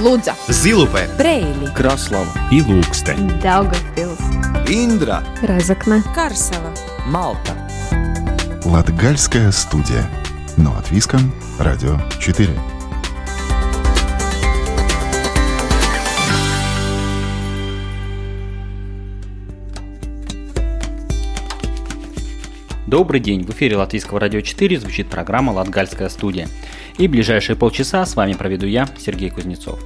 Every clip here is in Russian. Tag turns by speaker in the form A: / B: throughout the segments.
A: Лудза,
B: Зилупе,
A: Брейли,
C: Краслава
D: и Лукстен.
A: Daugavpils,
C: Индра,
A: Разокна,
E: Карсела.
C: Малта.
F: Латгальская студия. Но от Виском, Радио 4.
G: Добрый день, в эфире Латвийского радио 4 звучит программа «Латгальская студия». И ближайшие полчаса с вами проведу я, Сергей Кузнецов.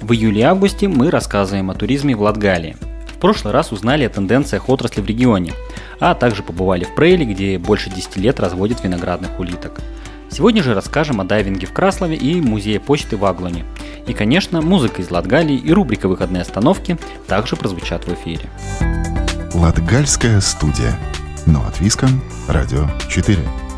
G: В июле и августе мы рассказываем о туризме в Латгалии. В прошлый раз узнали о тенденциях отрасли в регионе, а также побывали в Прейле, где больше 10 лет разводят виноградных улиток. Сегодня же расскажем о дайвинге в Краслове и музее почты в Аглоне. И, конечно, музыка из Латгалии и рубрика «Выходные остановки» также прозвучат в эфире.
F: Латгальская студия. Но от Виском, Радио 4.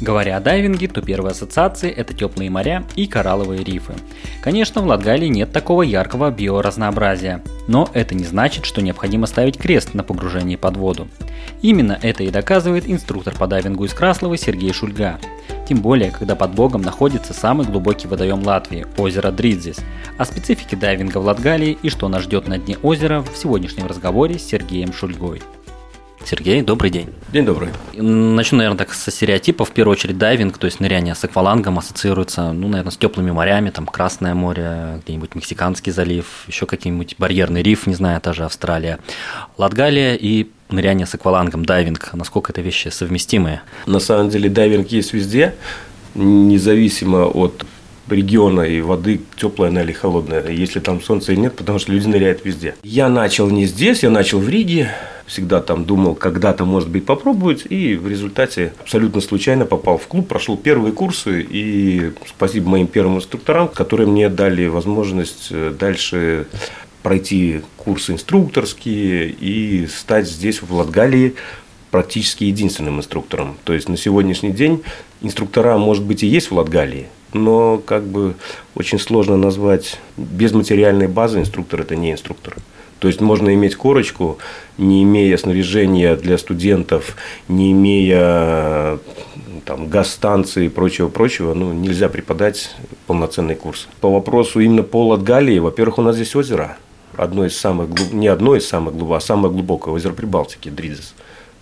G: Говоря о дайвинге, то первые ассоциации – это теплые моря и коралловые рифы. Конечно, в Латгалии нет такого яркого биоразнообразия, но это не значит, что необходимо ставить крест на погружении под воду. Именно это и доказывает инструктор по дайвингу из Краслова Сергей Шульга. Тем более, когда под боком находится самый глубокий водоем Латвии – озеро Дридзис. О специфике дайвинга в Латгалии и что нас ждет на дне озера в сегодняшнем разговоре с Сергеем Шульгой. Сергей, добрый день.
H: День добрый.
G: Начну, наверное, так со стереотипов. В первую очередь дайвинг, то есть ныряние с аквалангом ассоциируется, ну, наверное, с теплыми морями, там Красное море, где-нибудь Мексиканский залив, еще какие-нибудь барьерный риф, не знаю, та же Австралия. Латгалия и ныряние с аквалангом, дайвинг, насколько это вещи совместимые?
H: На самом деле дайвинг есть везде, независимо от региона и воды теплая она или холодная, если там солнца и нет, потому что люди ныряют везде. Я начал не здесь, я начал в Риге, всегда там думал, когда-то, может быть, попробовать, и в результате абсолютно случайно попал в клуб, прошел первые курсы, и спасибо моим первым инструкторам, которые мне дали возможность дальше пройти курсы инструкторские и стать здесь, в Латгалии, практически единственным инструктором. То есть на сегодняшний день инструктора, может быть, и есть в Латгалии, но как бы очень сложно назвать без материальной базы инструктор это не инструктор. То есть можно иметь корочку, не имея снаряжения для студентов, не имея там, газ-станции и прочего-прочего, ну, нельзя преподать полноценный курс. По вопросу именно по Латгалии, во-первых, у нас здесь озеро, одно из самых, не одно из самых глубоких, а самое глубокое озеро Прибалтики, Дридзес.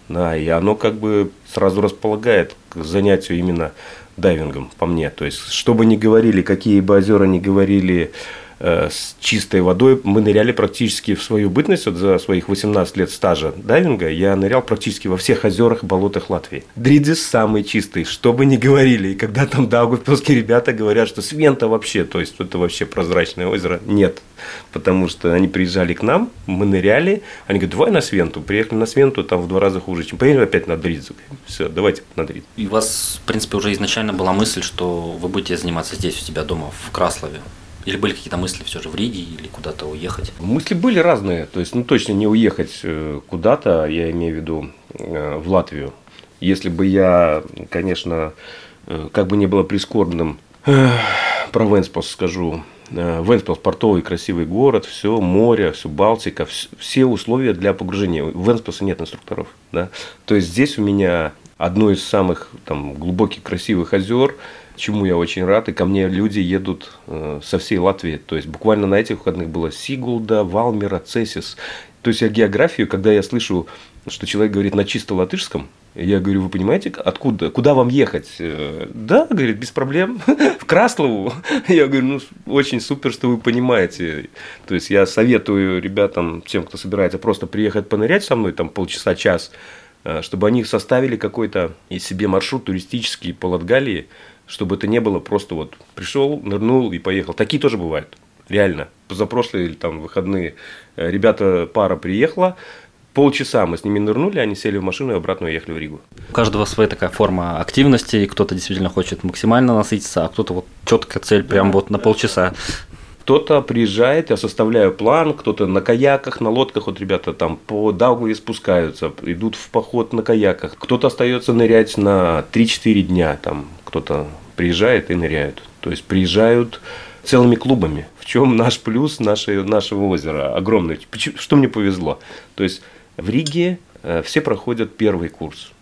H: Да, и оно как бы сразу располагает к занятию именно дайвингом, по мне. То есть, что бы ни говорили, какие бы озера ни говорили с чистой водой, мы ныряли практически в свою бытность, вот за своих 18 лет стажа дайвинга, я нырял практически во всех озерах и болотах Латвии. Дридзис самый чистый, что бы ни говорили. И когда там даугавпилские ребята говорят, что Свента вообще, то есть, это вообще прозрачное озеро, нет. Потому что они приезжали к нам, мы ныряли, они говорят, давай на Свенту. Приехали на Свенту, там в два раза хуже, чем поедем опять на Дридзу. Все, давайте на Дридзу.
G: И у вас, в принципе, уже изначально была мысль, что вы будете заниматься здесь у себя дома, в Краслове? Или были какие-то мысли все же в Риге или куда-то уехать?
H: Мысли были разные. То есть, ну, точно не уехать куда-то, я имею в виду в Латвию. Если бы я, конечно, как бы не было прискорбным, про Венспилс скажу. Венспилс портовый красивый город, все море, все Балтика, все условия для погружения. В Венспилсе нет инструкторов. Да? То есть здесь у меня одно из самых там, глубоких красивых озер, чему я очень рад. И ко мне люди едут э, со всей Латвии. То есть буквально на этих выходных было Сигулда, Валмера, Цесис. То есть я географию, когда я слышу, что человек говорит на чисто латышском, я говорю, вы понимаете, откуда, куда вам ехать? Да, говорит, без проблем, в Краслову. Я говорю, ну, очень супер, что вы понимаете. То есть, я советую ребятам, тем, кто собирается просто приехать понырять со мной, там, полчаса-час, чтобы они составили какой-то из себе маршрут туристический по Латгалии, чтобы это не было просто вот пришел, нырнул и поехал. Такие тоже бывают, реально. Позапрошлые там выходные ребята, пара приехала, полчаса мы с ними нырнули, они сели в машину и обратно уехали в Ригу.
G: У каждого своя такая форма активности, кто-то действительно хочет максимально насытиться, а кто-то вот четкая цель прям вот на полчаса.
H: Кто-то приезжает, я составляю план, кто-то на каяках, на лодках, вот ребята там по Даугаве спускаются, идут в поход на каяках. Кто-то остается нырять на 3-4 дня, там кто-то приезжает и ныряют. То есть приезжают целыми клубами. В чем наш плюс нашей, нашего озера огромный? Что мне повезло? То есть в Риге э, все проходят первый курс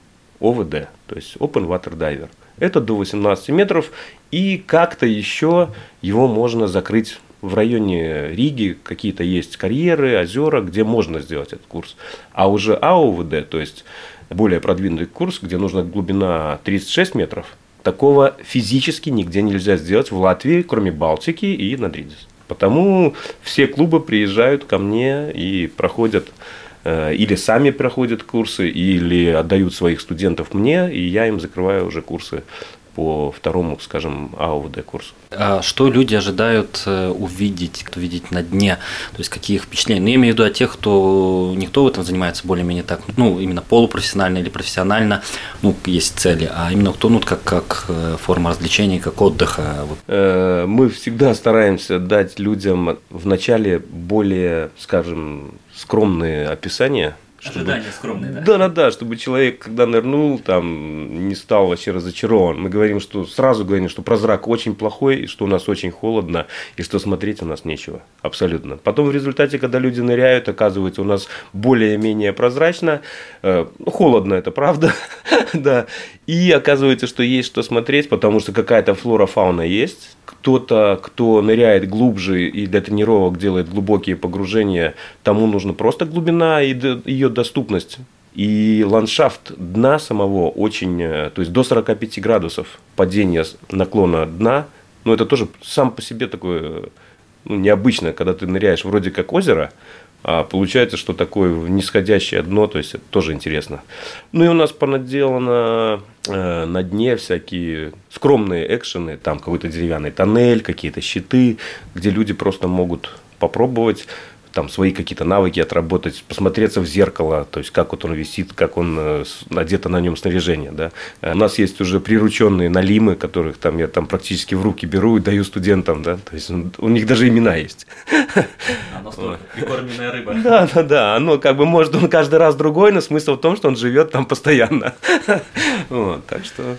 H: ОВД, то есть Open Water Diver. Это до 18 метров, и как-то еще его можно закрыть в районе Риги какие-то есть карьеры, озера, где можно сделать этот курс. А уже АОВД, то есть более продвинутый курс, где нужна глубина 36 метров, такого физически нигде нельзя сделать в Латвии, кроме Балтики и Надридис. Потому все клубы приезжают ко мне и проходят э, или сами проходят курсы, или отдают своих студентов мне, и я им закрываю уже курсы по второму, скажем, АУВД курсу.
G: А что люди ожидают э, увидеть, увидеть на дне? То есть какие их впечатления? Ну, я имею в виду о тех, кто никто в этом занимается более-менее так, ну, именно полупрофессионально или профессионально, ну, есть цели, а именно кто, ну, как, как э, форма развлечений, как отдыха.
H: Э, мы всегда стараемся дать людям в начале более, скажем, скромные описания
G: чтобы, Ожидания скромные, да?
H: Да, да, да, чтобы человек, когда нырнул, там, не стал вообще разочарован. Мы говорим, что сразу говорим, что прозрак очень плохой, и что у нас очень холодно, и что смотреть у нас нечего. Абсолютно. Потом в результате, когда люди ныряют, оказывается, у нас более-менее прозрачно. Э, ну, холодно, это правда, да. И оказывается, что есть что смотреть, потому что какая-то флора, фауна есть. Кто-то, кто ныряет глубже и для тренировок делает глубокие погружения, тому нужна просто глубина и ее доступность. И ландшафт дна самого очень, э, то есть до 45 градусов падения наклона дна, ну это тоже сам по себе такое ну, необычно, когда ты ныряешь вроде как озеро, а получается, что такое нисходящее дно, то есть это тоже интересно. Ну и у нас понаделано э, на дне всякие скромные экшены, там какой-то деревянный тоннель, какие-то щиты, где люди просто могут попробовать там свои какие-то навыки отработать, посмотреться в зеркало, то есть как вот он висит, как он э, надето на нем снаряжение. Да. Э, у нас есть уже прирученные налимы, которых там я там практически в руки беру и даю студентам. Да. То есть у них даже имена есть.
G: Оно вот. прикормленная рыба.
H: Да, да, да. Оно как бы может он каждый раз другой, но смысл в том, что он живет там постоянно. Вот, так что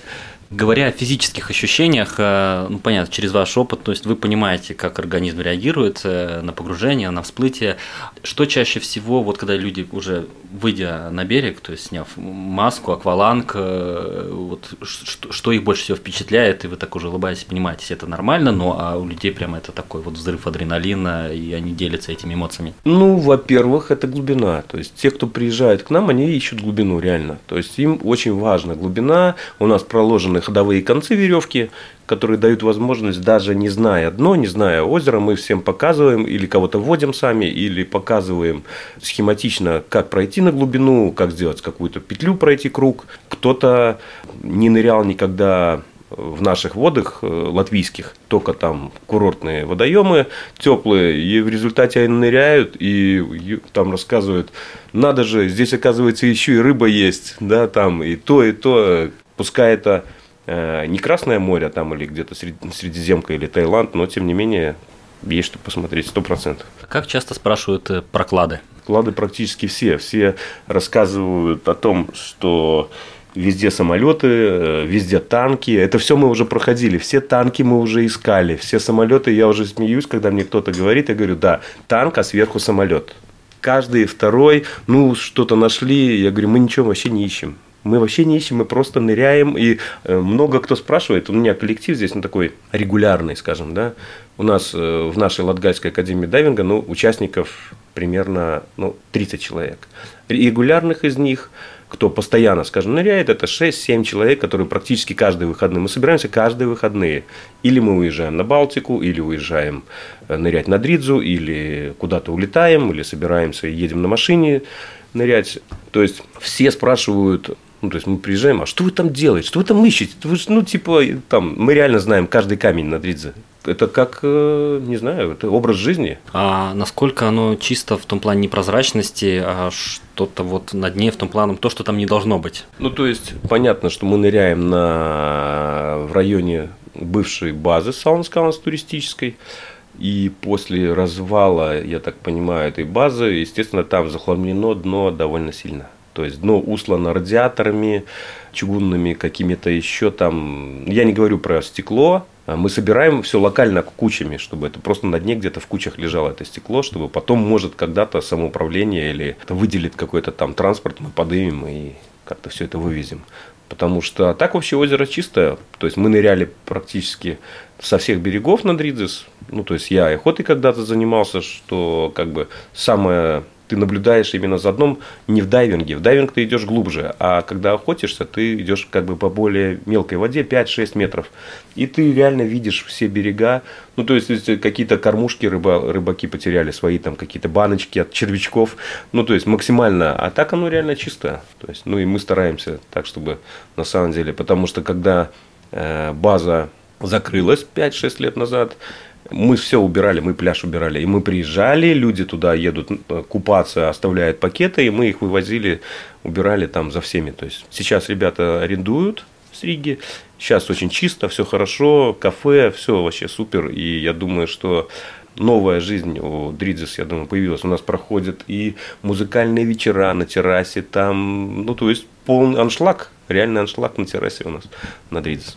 G: Говоря о физических ощущениях, э, ну понятно, через ваш опыт, то есть вы понимаете, как организм реагирует э, на погружение, на всплытие. Что чаще всего, вот когда люди уже выйдя на берег, то есть сняв маску, акваланг, э, вот что, что их больше всего впечатляет, и вы так уже улыбаетесь, понимаете, это нормально, но а у людей прямо это такой вот взрыв адреналина, и они делятся этими эмоциями?
H: Ну, во-первых, это глубина. То есть те, кто приезжает к нам, они ищут глубину реально. То есть им очень важна глубина. У нас проложены специальные ходовые концы веревки, которые дают возможность, даже не зная дно, не зная озера, мы всем показываем или кого-то вводим сами, или показываем схематично, как пройти на глубину, как сделать какую-то петлю, пройти круг. Кто-то не нырял никогда в наших водах э, латвийских, только там курортные водоемы теплые, и в результате они ныряют и там рассказывают, надо же, здесь оказывается еще и рыба есть, да, там и то, и то, пускай это не Красное море там или где-то Средиземка или Таиланд, но тем не менее есть что посмотреть, сто процентов.
G: Как часто спрашивают э, про клады?
H: Клады практически все. Все рассказывают о том, что везде самолеты, э, везде танки. Это все мы уже проходили. Все танки мы уже искали. Все самолеты, я уже смеюсь, когда мне кто-то говорит, я говорю, да, танк, а сверху самолет. Каждый второй, ну, что-то нашли. Я говорю, мы ничего вообще не ищем. Мы вообще не ищем, мы просто ныряем. И э, много кто спрашивает, у меня коллектив здесь ну, такой регулярный, скажем, да. У нас э, в нашей Латгальской академии дайвинга ну, участников примерно ну, 30 человек. Регулярных из них кто постоянно, скажем, ныряет, это 6-7 человек, которые практически каждые выходные. Мы собираемся каждые выходные. Или мы уезжаем на Балтику, или уезжаем э, нырять на Дридзу, или куда-то улетаем, или собираемся и едем на машине нырять. То есть все спрашивают, ну, то есть мы приезжаем, а что вы там делаете? Что вы там ищете? Вы, ну, типа, там, мы реально знаем каждый камень на Дридзе. Это как, э, не знаю, это образ жизни.
G: А насколько оно чисто в том плане непрозрачности, а что-то вот на дне в том плане, то, что там не должно быть?
H: Ну, то есть, понятно, что мы ныряем на, в районе бывшей базы Саунскаунс туристической. И после развала, я так понимаю, этой базы, естественно, там захламлено дно довольно сильно. То есть дно услано радиаторами, чугунными какими-то еще там. Я не говорю про стекло, а мы собираем все локально кучами, чтобы это просто на дне где-то в кучах лежало это стекло, чтобы потом, может, когда-то самоуправление или выделит какой-то там транспорт, мы подымем и как-то все это вывезем. Потому что так вообще озеро чистое. То есть мы ныряли практически со всех берегов на Дридзис. Ну, то есть я охотой когда-то занимался, что как бы самое ты наблюдаешь именно за дном не в дайвинге. В дайвинг ты идешь глубже, а когда охотишься, ты идешь как бы по более мелкой воде, 5-6 метров. И ты реально видишь все берега. Ну, то есть, какие-то кормушки рыба, рыбаки потеряли, свои там какие-то баночки от червячков. Ну, то есть, максимально. А так оно реально чистое. То есть, ну, и мы стараемся так, чтобы на самом деле, потому что когда э, база закрылась 5-6 лет назад, мы все убирали, мы пляж убирали. И мы приезжали, люди туда едут э, купаться, оставляют пакеты, и мы их вывозили, убирали там за всеми. То есть сейчас ребята арендуют с Риги. Сейчас очень чисто, все хорошо, кафе, все вообще супер. И я думаю, что новая жизнь у Дриdzis, я думаю, появилась. У нас проходят и музыкальные вечера на террасе, там, ну, то есть полный аншлаг, реальный аншлаг на террасе у нас на Дриdzis.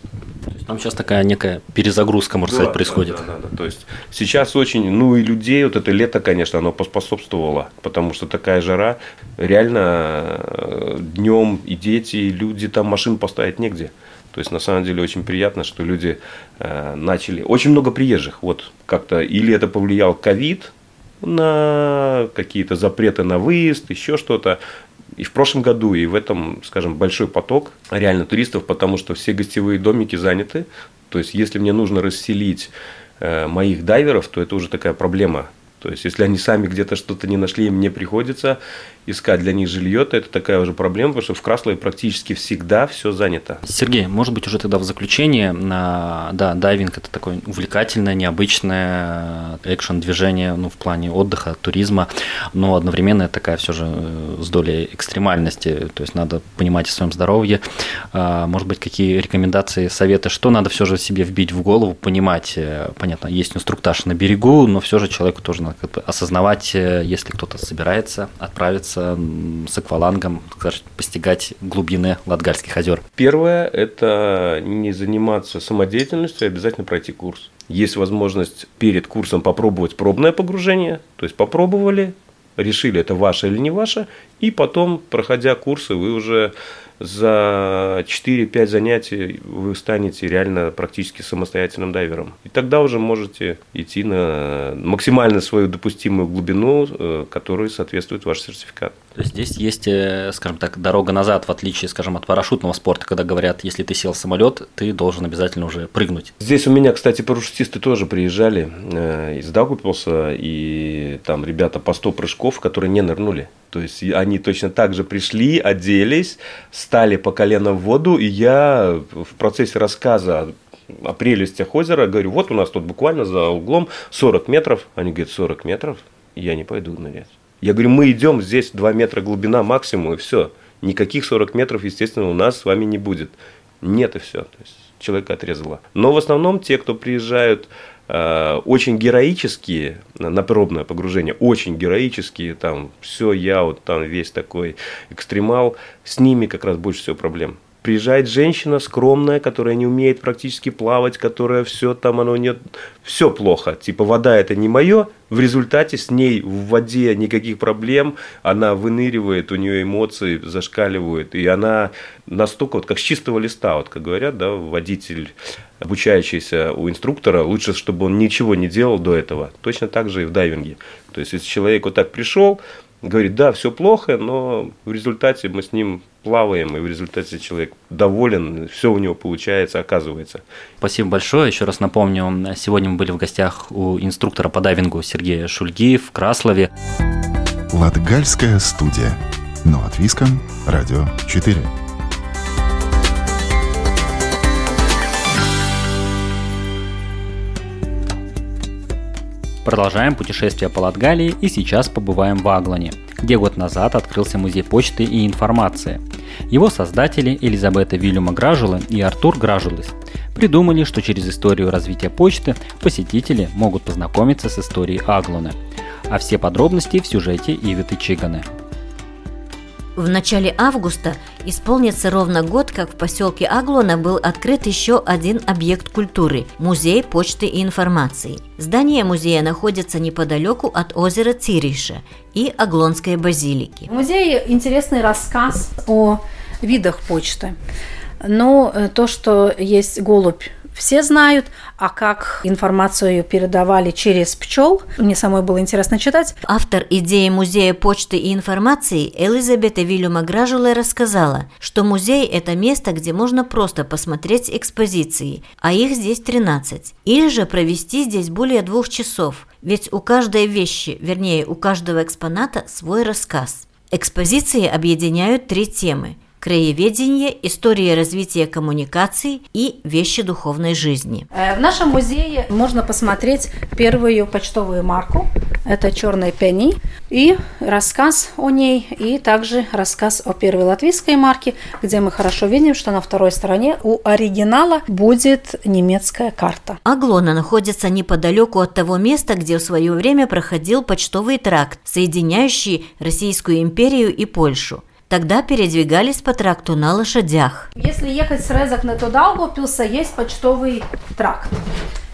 G: Там сейчас такая некая перезагрузка, можно да, сказать, происходит.
H: Да, да, да, да. То есть сейчас очень, ну и людей, вот это лето, конечно, оно поспособствовало, потому что такая жара, реально э, днем и дети, и люди, там машин поставить негде. То есть, на самом деле, очень приятно, что люди э, начали... Очень много приезжих. Вот как-то или это повлиял ковид на какие-то запреты на выезд, еще что-то и в прошлом году, и в этом, скажем, большой поток реально туристов, потому что все гостевые домики заняты. То есть, если мне нужно расселить э, моих дайверов, то это уже такая проблема. То есть, если они сами где-то что-то не нашли, мне приходится искать для них жилье, то это такая уже проблема, потому что в Краслове практически всегда все занято.
G: Сергей, может быть, уже тогда в заключение, да, дайвинг – это такое увлекательное, необычное экшен-движение ну, в плане отдыха, туризма, но одновременно такая все же э, с долей экстремальности, то есть надо понимать о своем здоровье. А, может быть, какие рекомендации, советы, что надо все же себе вбить в голову, понимать, э, понятно, есть инструктаж на берегу, но все же человеку тоже надо как бы осознавать, э, если кто-то собирается отправиться с аквалангом скажем, постигать глубины Латгальских озер?
H: Первое – это не заниматься самодеятельностью, а обязательно пройти курс. Есть возможность перед курсом попробовать пробное погружение, то есть попробовали, решили, это ваше или не ваше, и потом, проходя курсы, вы уже за 4-5 занятий вы станете реально практически самостоятельным дайвером. И тогда уже можете идти на максимально свою допустимую глубину, э, которой соответствует ваш сертификат.
G: То есть здесь есть, э, скажем так, дорога назад, в отличие, скажем, от парашютного спорта, когда говорят, если ты сел в самолет, ты должен обязательно уже прыгнуть.
H: Здесь у меня, кстати, парашютисты тоже приезжали э, из Даугупилса, и там ребята по 100 прыжков, которые не нырнули. То есть они точно так же пришли, оделись, стали по колено в воду, и я в процессе рассказа о прелестях озера говорю, вот у нас тут буквально за углом 40 метров. Они говорят, 40 метров? Я не пойду нырять. Я говорю, мы идем, здесь 2 метра глубина максимум, и все. Никаких 40 метров, естественно, у нас с вами не будет. Нет, и все. То есть человека отрезало. Но в основном те, кто приезжают очень героические на пробное погружение, очень героические, там все я вот там весь такой экстремал, с ними как раз больше всего проблем. Приезжает женщина скромная, которая не умеет практически плавать, которая все там, оно нет, все плохо. Типа вода это не мое, в результате с ней в воде никаких проблем, она выныривает, у нее эмоции зашкаливают, и она настолько, вот как с чистого листа, вот как говорят, да, водитель, обучающийся у инструктора, лучше, чтобы он ничего не делал до этого. Точно так же и в дайвинге. То есть, если человек вот так пришел, говорит, да, все плохо, но в результате мы с ним плаваем, и в результате человек доволен, все у него получается, оказывается.
G: Спасибо большое. Еще раз напомню, сегодня мы были в гостях у инструктора по дайвингу Сергея Шульги в Краслове.
F: Латгальская студия. Но от Виском. Радио 4.
G: Продолжаем путешествие по Латгалии и сейчас побываем в Аглане, где год назад открылся музей почты и информации. Его создатели Элизабета Вильюма Гражула и Артур Гражулыс придумали, что через историю развития почты посетители могут познакомиться с историей Агланы. А все подробности в сюжете Ивиты Чиганы.
A: В начале августа исполнится ровно год, как в поселке Аглона был открыт еще один объект культуры – музей почты и информации. Здание музея находится неподалеку от озера Цириша и Аглонской базилики.
B: В музее интересный рассказ о видах почты. Но э, то, что есть голубь все знают, а как информацию передавали через пчел, мне самой было интересно читать.
A: Автор идеи Музея почты и информации Элизабета Вильюма Гражуле рассказала, что музей – это место, где можно просто посмотреть экспозиции, а их здесь 13, или же провести здесь более двух часов, ведь у каждой вещи, вернее, у каждого экспоната свой рассказ. Экспозиции объединяют три темы – краеведение, история развития коммуникаций и вещи духовной жизни.
B: Э, в нашем музее можно посмотреть первую почтовую марку. Это черная пенни. И рассказ о ней, и также рассказ о первой латвийской марке, где мы хорошо видим, что на второй стороне у оригинала будет немецкая карта.
A: Аглона находится неподалеку от того места, где в свое время проходил почтовый тракт, соединяющий Российскую империю и Польшу. Тогда передвигались по тракту на лошадях.
B: Если ехать с Резакна то Даугавпилса, есть почтовый тракт.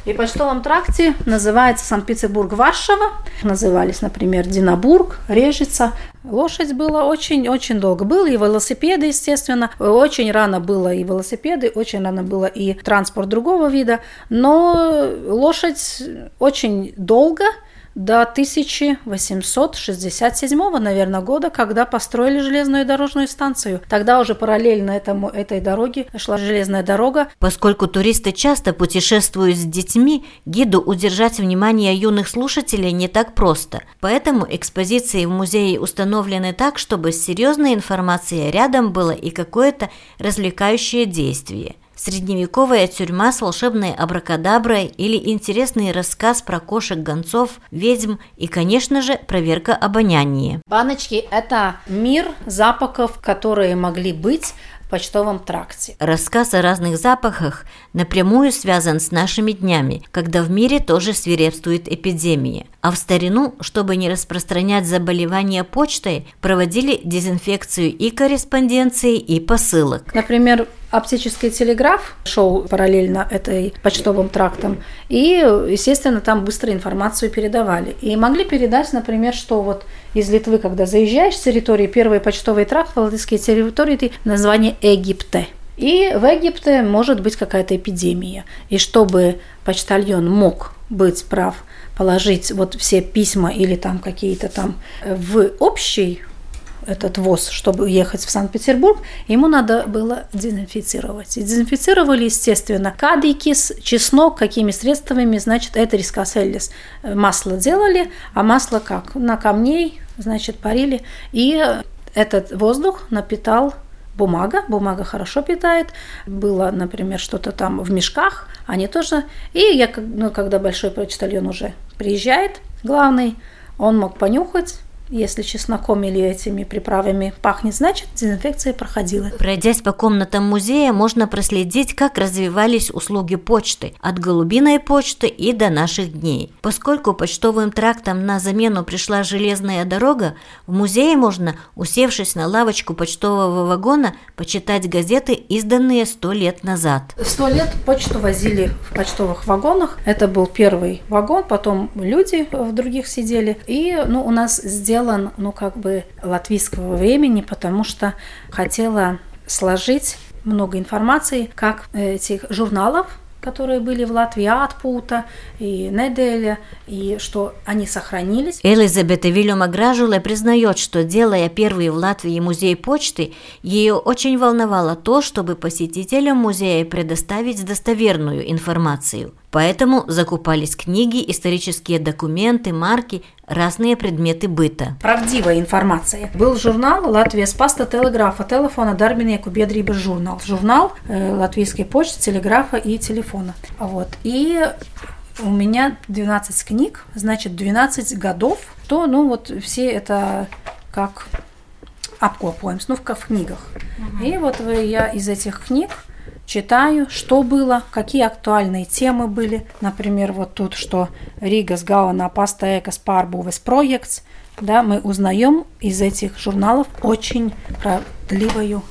B: И почтовом тракте называется Санкт-Петербург-Варшава. Назывались, например, Динабург, Режица. Лошадь была очень-очень долго. Были и велосипеды, естественно. Очень рано было и велосипеды, очень рано было и транспорт другого вида. Но лошадь очень долго – до 1867, наверное, года, когда построили железную дорожную станцию. Тогда уже параллельно этому, этой дороге шла железная дорога.
A: Поскольку туристы часто путешествуют с детьми, гиду удержать внимание юных слушателей не так просто. Поэтому экспозиции в музее установлены так, чтобы с серьезной информацией рядом было и какое-то развлекающее действие – Средневековая тюрьма с волшебной абракадаброй или интересный рассказ про кошек-гонцов, ведьм и, конечно же, проверка обоняния.
B: Баночки – это мир запахов, которые могли быть в почтовом тракте.
A: Рассказ о разных запахах напрямую связан с нашими днями, когда в мире тоже свирепствует эпидемия. А в старину, чтобы не распространять заболевания почтой, проводили дезинфекцию и корреспонденции, и посылок.
B: Например, оптический телеграф шел параллельно этой почтовым трактам, и, естественно, там быстро информацию передавали. И могли передать, например, что вот из Литвы, когда заезжаешь с территории, первый почтовый тракт в латвийской территории, ты название Египте. И в Египте может быть какая-то эпидемия. И чтобы почтальон мог быть прав, положить вот все письма или там какие-то там в общий этот ВОЗ, чтобы ехать в Санкт-Петербург, ему надо было дезинфицировать. И дезинфицировали, естественно, кадикис, чеснок, какими средствами, значит, это рискоселлис. Масло делали, а масло как? На камней, значит, парили. И этот воздух напитал бумага, бумага хорошо питает, было, например, что-то там в мешках, они тоже. И я, ну, когда большой почтальон уже приезжает, главный, он мог понюхать, если чесноком или этими приправами пахнет, значит дезинфекция проходила.
A: Пройдясь по комнатам музея, можно проследить, как развивались услуги почты от голубиной почты и до наших дней. Поскольку почтовым трактом на замену пришла железная дорога, в музее можно, усевшись на лавочку почтового вагона, почитать газеты, изданные сто лет назад.
B: Сто лет почту возили в почтовых вагонах. Это был первый вагон, потом люди в других сидели. И ну, у нас сделали сделан, ну, как бы латвийского времени, потому что хотела сложить много информации, как этих журналов, которые были в Латвии, Атпута и Неделя, и что они сохранились.
A: Элизабета Вильяма Гражуле признает, что делая первый в Латвии музей почты, ее очень волновало то, чтобы посетителям музея предоставить достоверную информацию. Поэтому закупались книги, исторические документы, марки, разные предметы быта.
B: Правдивая информация. Был журнал «Латвия спаста телеграфа», телефона Дарбинеку Бедрибы журнал. Журнал э, латвийской почты, телеграфа и телефона. Вот. И у меня 12 книг, значит, 12 годов, то, ну, вот все это как обкопываем, ну, в, в книгах. Угу. И вот я из этих книг читаю, что было, какие актуальные темы были. Например, вот тут, что Рига с pasta ekas pārbūves projekts, да, мы узнаем из этих журналов очень правдивую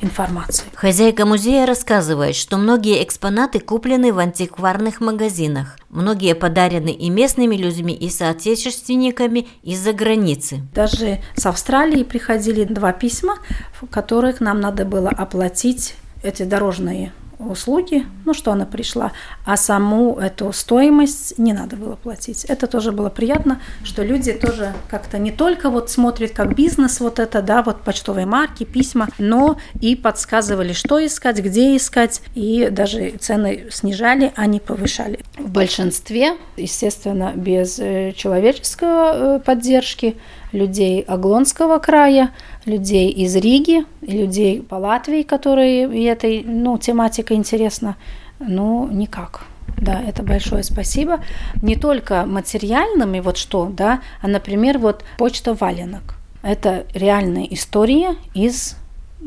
B: информацию.
A: Хозяйка музея рассказывает, что многие экспонаты куплены в антикварных магазинах. Многие подарены и местными людьми, и соотечественниками из-за границы.
B: Даже с Австралии приходили два письма, в которых нам надо было оплатить эти дорожные услуги, ну что она пришла, а саму эту стоимость не надо было платить. Это тоже было приятно, что люди тоже как-то не только вот смотрят как бизнес вот это, да, вот почтовые марки, письма, но и подсказывали, что искать, где искать, и даже цены снижали, а не повышали. В большинстве, естественно, без э, человеческой э, поддержки, людей Аглонского края, людей из Риги, людей по Латвии, которые этой ну, тематика интересна, ну, никак. Да, это большое спасибо. Не только материальными, вот что, да, а, например, вот почта валенок. Это реальная история из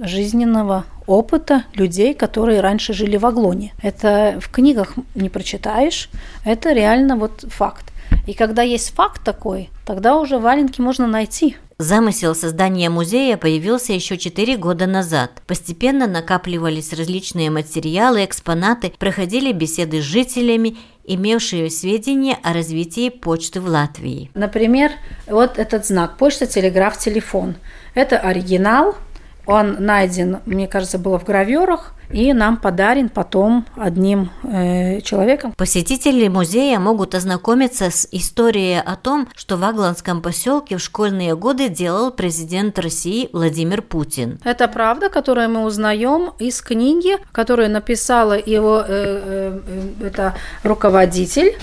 B: жизненного опыта людей, которые раньше жили в Аглоне. Это в книгах не прочитаешь, это реально вот факт. И когда есть факт такой, тогда уже валенки можно найти.
A: Замысел создания музея появился еще 4 года назад. Постепенно накапливались различные материалы, экспонаты, проходили беседы с жителями, имевшие сведения о развитии почты в Латвии.
B: Например, вот этот знак почта, телеграф, телефон. Это оригинал, он найден, мне кажется, было в гравюрах, и нам подарен потом одним э, человеком.
A: Посетители музея могут ознакомиться с историей о том, что в Агланском поселке в школьные годы делал президент России Владимир Путин.
B: Это правда, которую мы узнаем из книги, которую написала его э, э, э это руководитель.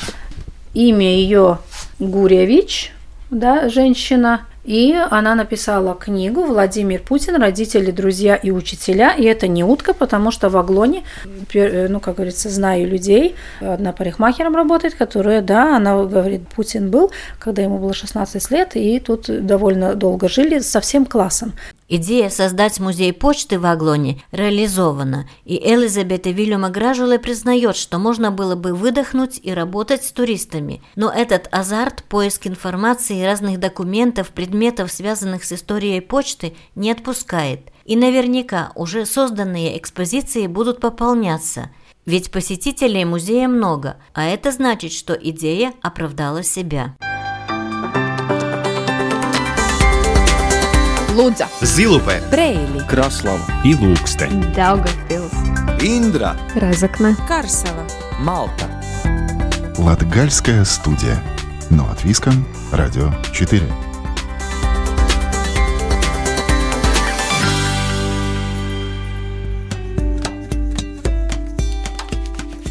B: Имя ее Гуревич, да, женщина. И она написала книгу «Владимир Путин. Родители, друзья и учителя». И это не утка, потому что в Аглоне, ну, как говорится, знаю людей. Одна парикмахером работает, которая, да, она говорит, Путин был, когда ему было 16 лет, и тут довольно долго жили со всем классом.
A: Идея создать музей почты в Аглоне реализована, и Элизабета Вильяма Гражуле признает, что можно было бы выдохнуть и работать с туристами. Но этот азарт, поиск информации и разных документов, предметов, связанных с историей почты, не отпускает. И наверняка уже созданные экспозиции будут пополняться – ведь посетителей музея много, а это значит, что идея оправдала себя.
C: Лудза,
D: Зилупе,
C: Брейли,
D: Краслава. И Лукстен,
C: Daugavpils,
D: Индра,
C: Разокна,
E: Карсела,
D: Малта.
F: Латгальская студия. Но от Виском, Радио 4.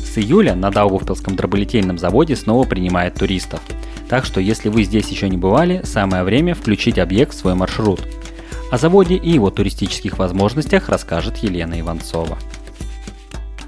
G: С июля на Даугавпилском дроболитейном заводе снова принимает туристов. Так что если вы здесь еще не бывали, самое время включить объект в свой маршрут – о заводе и его туристических возможностях расскажет Елена Иванцова.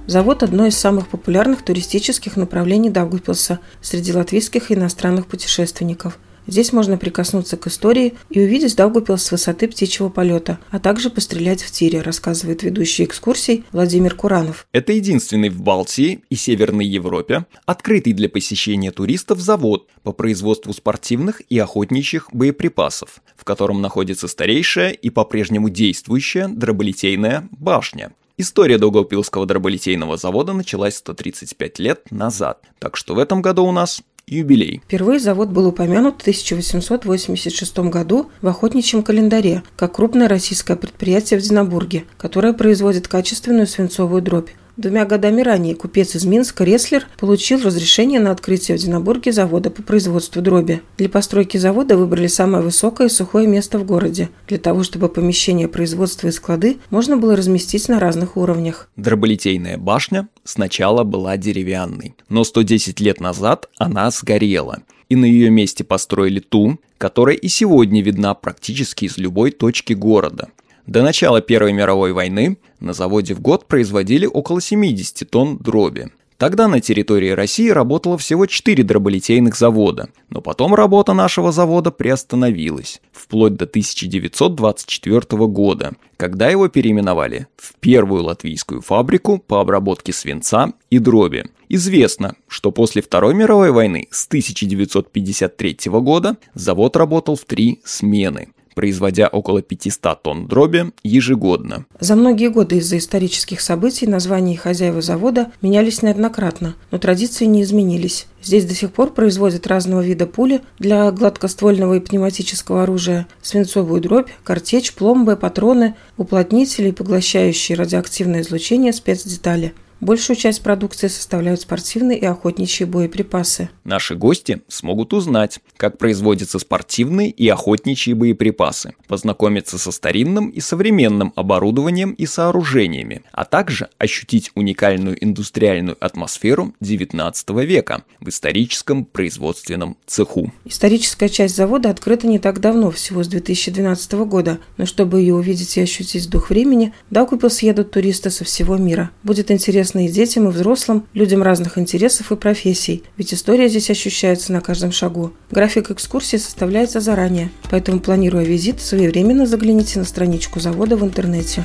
I: Завод – одно из самых популярных туристических направлений Даугавпилса среди латвийских и иностранных путешественников – Здесь можно прикоснуться к истории и увидеть Даугупилс с высоты птичьего полета, а также пострелять в тире, рассказывает ведущий экскурсий Владимир Куранов.
J: Это единственный в Балтии и Северной Европе открытый для посещения туристов завод по производству спортивных и охотничьих боеприпасов, в котором находится старейшая и по-прежнему действующая дроболитейная башня. История Даугавпилского дроболитейного завода началась 135 лет назад, так что в этом году у нас юбилей.
I: Впервые завод был упомянут в 1886 году в охотничьем календаре, как крупное российское предприятие в Динабурге, которое производит качественную свинцовую дробь. Двумя годами ранее купец из Минска Реслер получил разрешение на открытие в Динабурге завода по производству дроби. Для постройки завода выбрали самое высокое и сухое место в городе, для того, чтобы помещение производства и склады можно было разместить на разных уровнях.
J: Дроболитейная башня сначала была деревянной, но 110 лет назад она сгорела, и на ее месте построили ту, которая и сегодня видна практически из любой точки города – до начала Первой мировой войны на заводе в год производили около 70 тонн дроби. Тогда на территории России работало всего 4 дроболитейных завода, но потом работа нашего завода приостановилась, вплоть до 1924 года, когда его переименовали в первую латвийскую фабрику по обработке свинца и дроби. Известно, что после Второй мировой войны с 1953 года завод работал в три смены производя около 500 тонн дроби ежегодно.
I: За многие годы из-за исторических событий названия и хозяева завода менялись неоднократно, но традиции не изменились. Здесь до сих пор производят разного вида пули для гладкоствольного и пневматического оружия, свинцовую дробь, картечь, пломбы, патроны, уплотнители и поглощающие радиоактивное излучение спецдетали – Большую часть продукции составляют спортивные и охотничьи боеприпасы.
J: Наши гости смогут узнать, как производятся спортивные и охотничьи боеприпасы, познакомиться со старинным и современным оборудованием и сооружениями, а также ощутить уникальную индустриальную атмосферу XIX века в историческом производственном цеху.
I: Историческая часть завода открыта не так давно, всего с 2012 года, но чтобы ее увидеть и ощутить дух времени, Даугавпилс едут туристы со всего мира. Будет интересно интересно и детям, и взрослым, людям разных интересов и профессий, ведь история здесь ощущается на каждом шагу. График экскурсии составляется заранее, поэтому, планируя визит, своевременно загляните на страничку завода в интернете.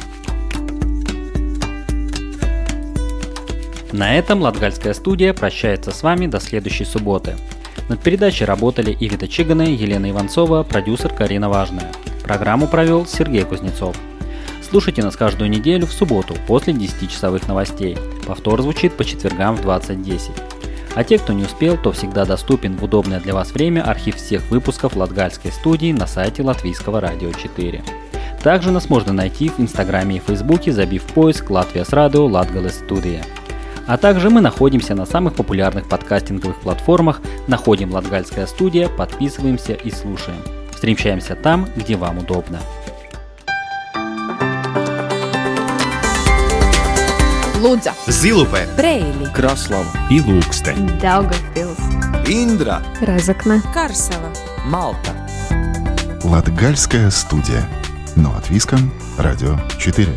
G: На этом Латгальская студия прощается с вами до следующей субботы. Над передачей работали Ивита Чигана, Елена Иванцова, продюсер Карина Важная. Программу провел Сергей Кузнецов. Слушайте нас каждую неделю в субботу после 10-часовых новостей. Повтор звучит по четвергам в 20.10. А те, кто не успел, то всегда доступен в удобное для вас время архив всех выпусков Латгальской студии на сайте Латвийского радио 4. Также нас можно найти в Инстаграме и Фейсбуке, забив поиск «Латвия с радио Латгалес студия». А также мы находимся на самых популярных подкастинговых платформах, находим Латгальская студия, подписываемся и слушаем. Встречаемся там, где вам удобно.
D: Лудза, Зилупе,
C: Брейли,
D: Краслава. И Ilūkste,
C: Daugavpils,
D: Индра,
C: Разокна,
E: Карсела,
D: Малта.
F: Латгальская студия. Но от Виском, Радио 4.